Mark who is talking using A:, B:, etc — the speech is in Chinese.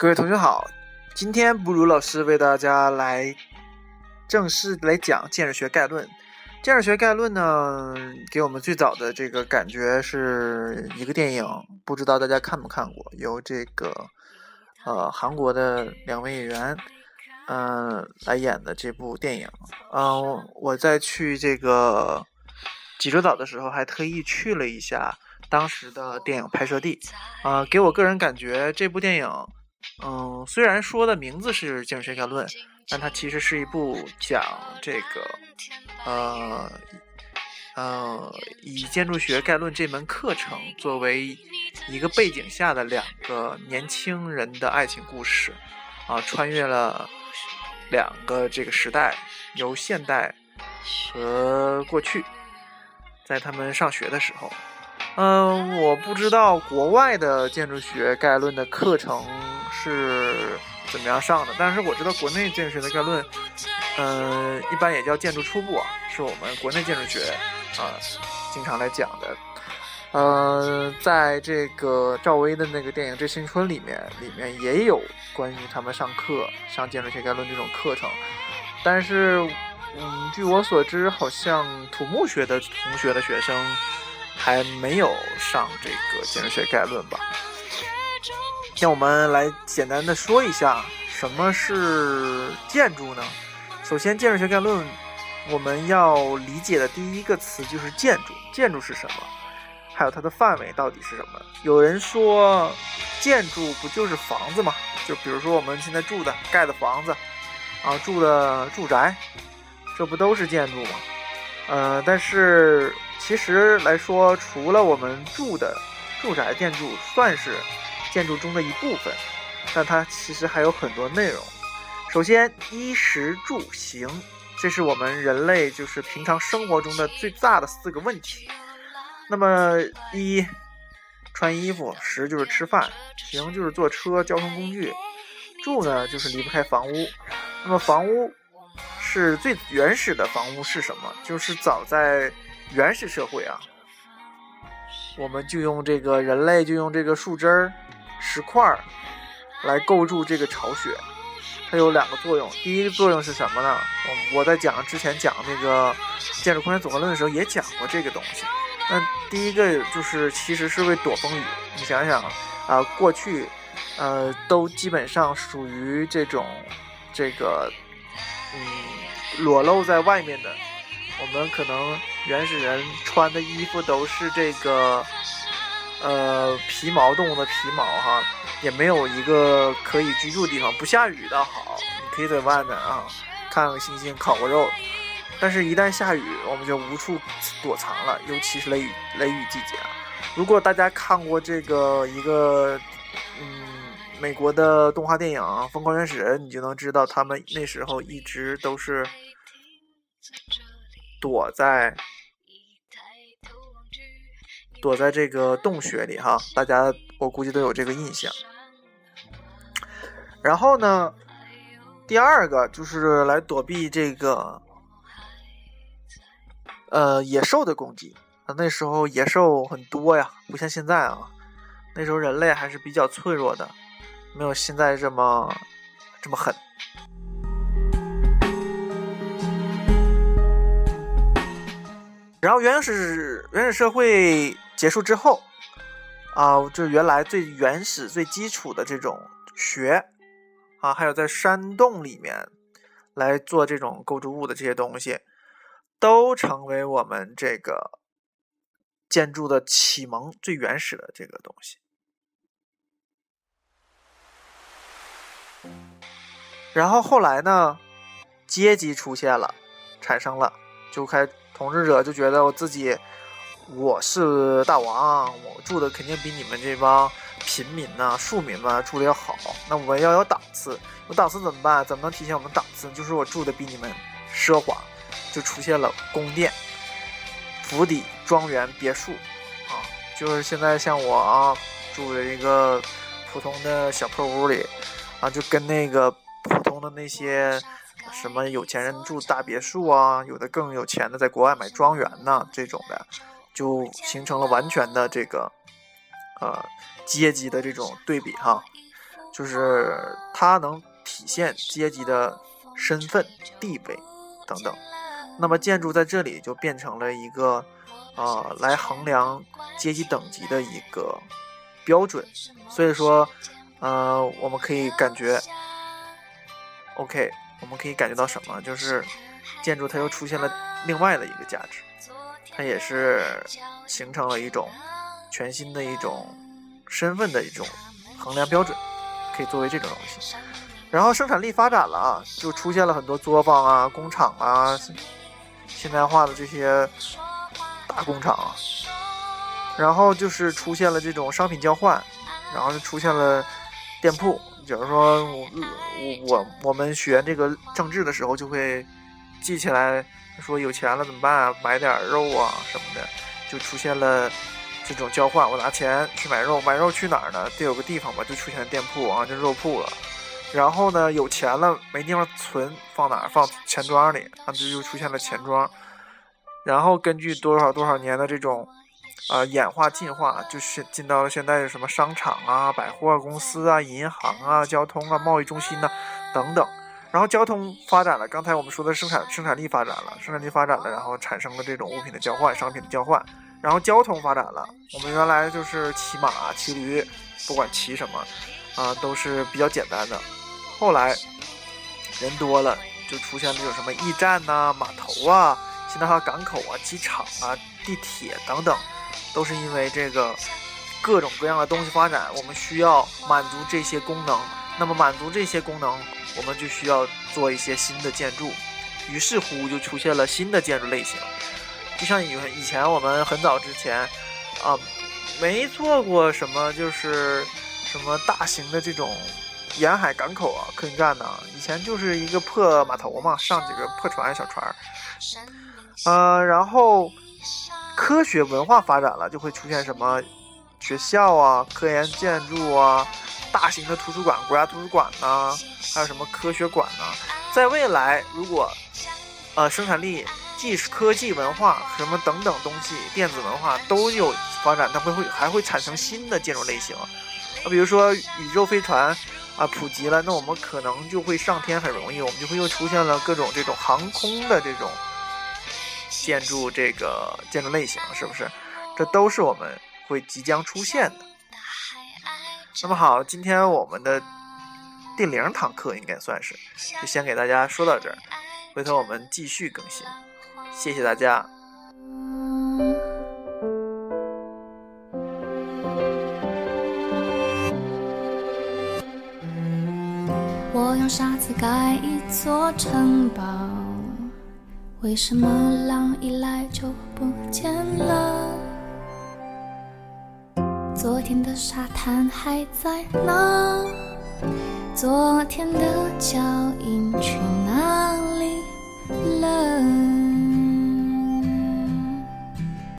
A: 各位同学好，今天布鲁老师为大家来正式来讲《建筑学概论》。《建筑学概论》呢，给我们最早的这个感觉是一个电影，不知道大家看没看过？由这个 呃韩国的两位演员嗯来演的这部电影。嗯，我在去这个济州岛的时候，还特意去了一下当时的电影拍摄地。啊，给我个人感觉，这部电影。嗯，虽然说的名字是建筑学概论，但它其实是一部讲这个，呃，呃，以建筑学概论这门课程作为一个背景下的两个年轻人的爱情故事，啊，穿越了两个这个时代，由现代和过去，在他们上学的时候，嗯，我不知道国外的建筑学概论的课程。是怎么样上的？但是我知道国内建筑学的概论，嗯，一般也叫建筑初步，是我们国内建筑学啊经常来讲的。呃，在这个赵薇的那个电影《致青春》里面，里面也有关于他们上课上建筑学概论这种课程。但是，嗯，据我所知，好像土木学的同学的学生还没有上这个建筑学概论吧。那我们来简单的说一下什么是建筑呢？首先，建筑学概论我们要理解的第一个词就是建筑。建筑是什么？还有它的范围到底是什么？有人说，建筑不就是房子吗？就比如说我们现在住的、盖的房子，啊，住的住宅，这不都是建筑吗？呃，但是其实来说，除了我们住的住宅建筑，算是。建筑中的一部分，但它其实还有很多内容。首先，衣食住行，这是我们人类就是平常生活中的最大的四个问题。那么，一穿衣服，食就是吃饭，行就是坐车交通工具，住呢就是离不开房屋。那么，房屋是最原始的房屋是什么？就是早在原始社会啊，我们就用这个人类就用这个树枝儿。石块儿来构筑这个巢穴，它有两个作用。第一个作用是什么呢？我我在讲之前讲那个建筑空间总和论的时候也讲过这个东西。那第一个就是其实是为躲风雨。你想想啊，过去呃都基本上属于这种这个嗯裸露在外面的，我们可能原始人穿的衣服都是这个。呃，皮毛动物的皮毛哈，也没有一个可以居住的地方。不下雨倒好，你可以在外面啊，看个星星，烤个肉。但是，一旦下雨，我们就无处躲藏了，尤其是雷雨雷雨季节。如果大家看过这个一个嗯美国的动画电影《疯狂原始人》，你就能知道他们那时候一直都是躲在。躲在这个洞穴里哈，大家我估计都有这个印象。然后呢，第二个就是来躲避这个呃野兽的攻击。那时候野兽很多呀，不像现在啊。那时候人类还是比较脆弱的，没有现在这么这么狠。然后原始原始社会。结束之后，啊，就原来最原始、最基础的这种学，啊，还有在山洞里面来做这种构筑物的这些东西，都成为我们这个建筑的启蒙、最原始的这个东西。然后后来呢，阶级出现了，产生了，就开统治者就觉得我自己。我是大王，我住的肯定比你们这帮平民呐、庶民们住的要好。那我要有档次，有档次怎么办？怎么能体现我们档次？就是我住的比你们奢华，就出现了宫殿、府邸、庄园、别墅啊。就是现在像我啊，住的一个普通的小破屋里啊，就跟那个普通的那些什么有钱人住大别墅啊，有的更有钱的在国外买庄园呢，这种的。就形成了完全的这个，呃，阶级的这种对比哈。就是它能体现阶级的身份地位等等。那么建筑在这里就变成了一个，呃，来衡量阶级等级的一个标准。所以说，呃，我们可以感觉，OK，我们可以感觉到什么？就是建筑它又出现了另外的一个价值，也是形成了一种全新的一种身份的一种衡量标准，可以作为这种东西。然后生产力发展了啊，就出现了很多作坊啊、工厂啊。现代化的这些大工厂啊，然后就是出现了这种商品交换，然后就出现了店铺。比如说，我我我们学这个政治的时候，就会记起来说，有钱了怎么办啊？买点肉啊什么的，就出现了这种交换。我拿钱去买肉，买肉去哪儿呢？得有个地方吧，就出现店铺啊，就肉铺了。然后呢，有钱了没地方存，放哪儿？放钱庄里，啊，就又出现了钱庄。然后根据多少多少年的这种，啊演化进化，就是进到了现在的什么商场啊、百货公司啊、银行啊、交通啊、贸易中心呐等等。然后交通发展了，刚才我们说的生产生产力发展了，生产力发展了，然后产生了这种物品的交换、商品的交换。然后交通发展了，我们原来就是骑马、骑驴，不管骑什么，啊都是比较简单的。后来人多了，就出现这种什么驿站呐、码头啊、现在还有港口啊、机场啊、地铁等等，都是因为这个各种各样的东西发展，我们需要满足这些功能。那么满足这些功能，我们就需要做一些新的建筑。于是乎，就出现了新的建筑类型。就像以以前我们很早之前啊，没做过什么，就是什么大型的这种。沿海港口啊，客运站呢，以前就是一个破码头嘛，上几个破船、小船儿。呃，然后科学文化发展了，就会出现什么学校啊、科研建筑啊、大型的图书馆、国家图书馆呐，还有什么科学馆呐。在未来，如果呃生产力、技术、科技、文化什么等等东西，电子文化都有发展，它会会还会产生新的建筑类型啊，比如说宇宙飞船。啊，普及了，那我们可能就会上天很容易，我们就会又出现了各种这种航空的这种建筑，这个建筑类型，是不是？这都是我们会即将出现的。那么好，今天我们的第零堂课应该算是，就先给大家说到这儿，回头我们继续更新，谢谢大家。
B: 我用沙子盖一座城堡，为什么狼一来就不见了？昨天的沙滩还在吗？昨天的脚印去哪里了？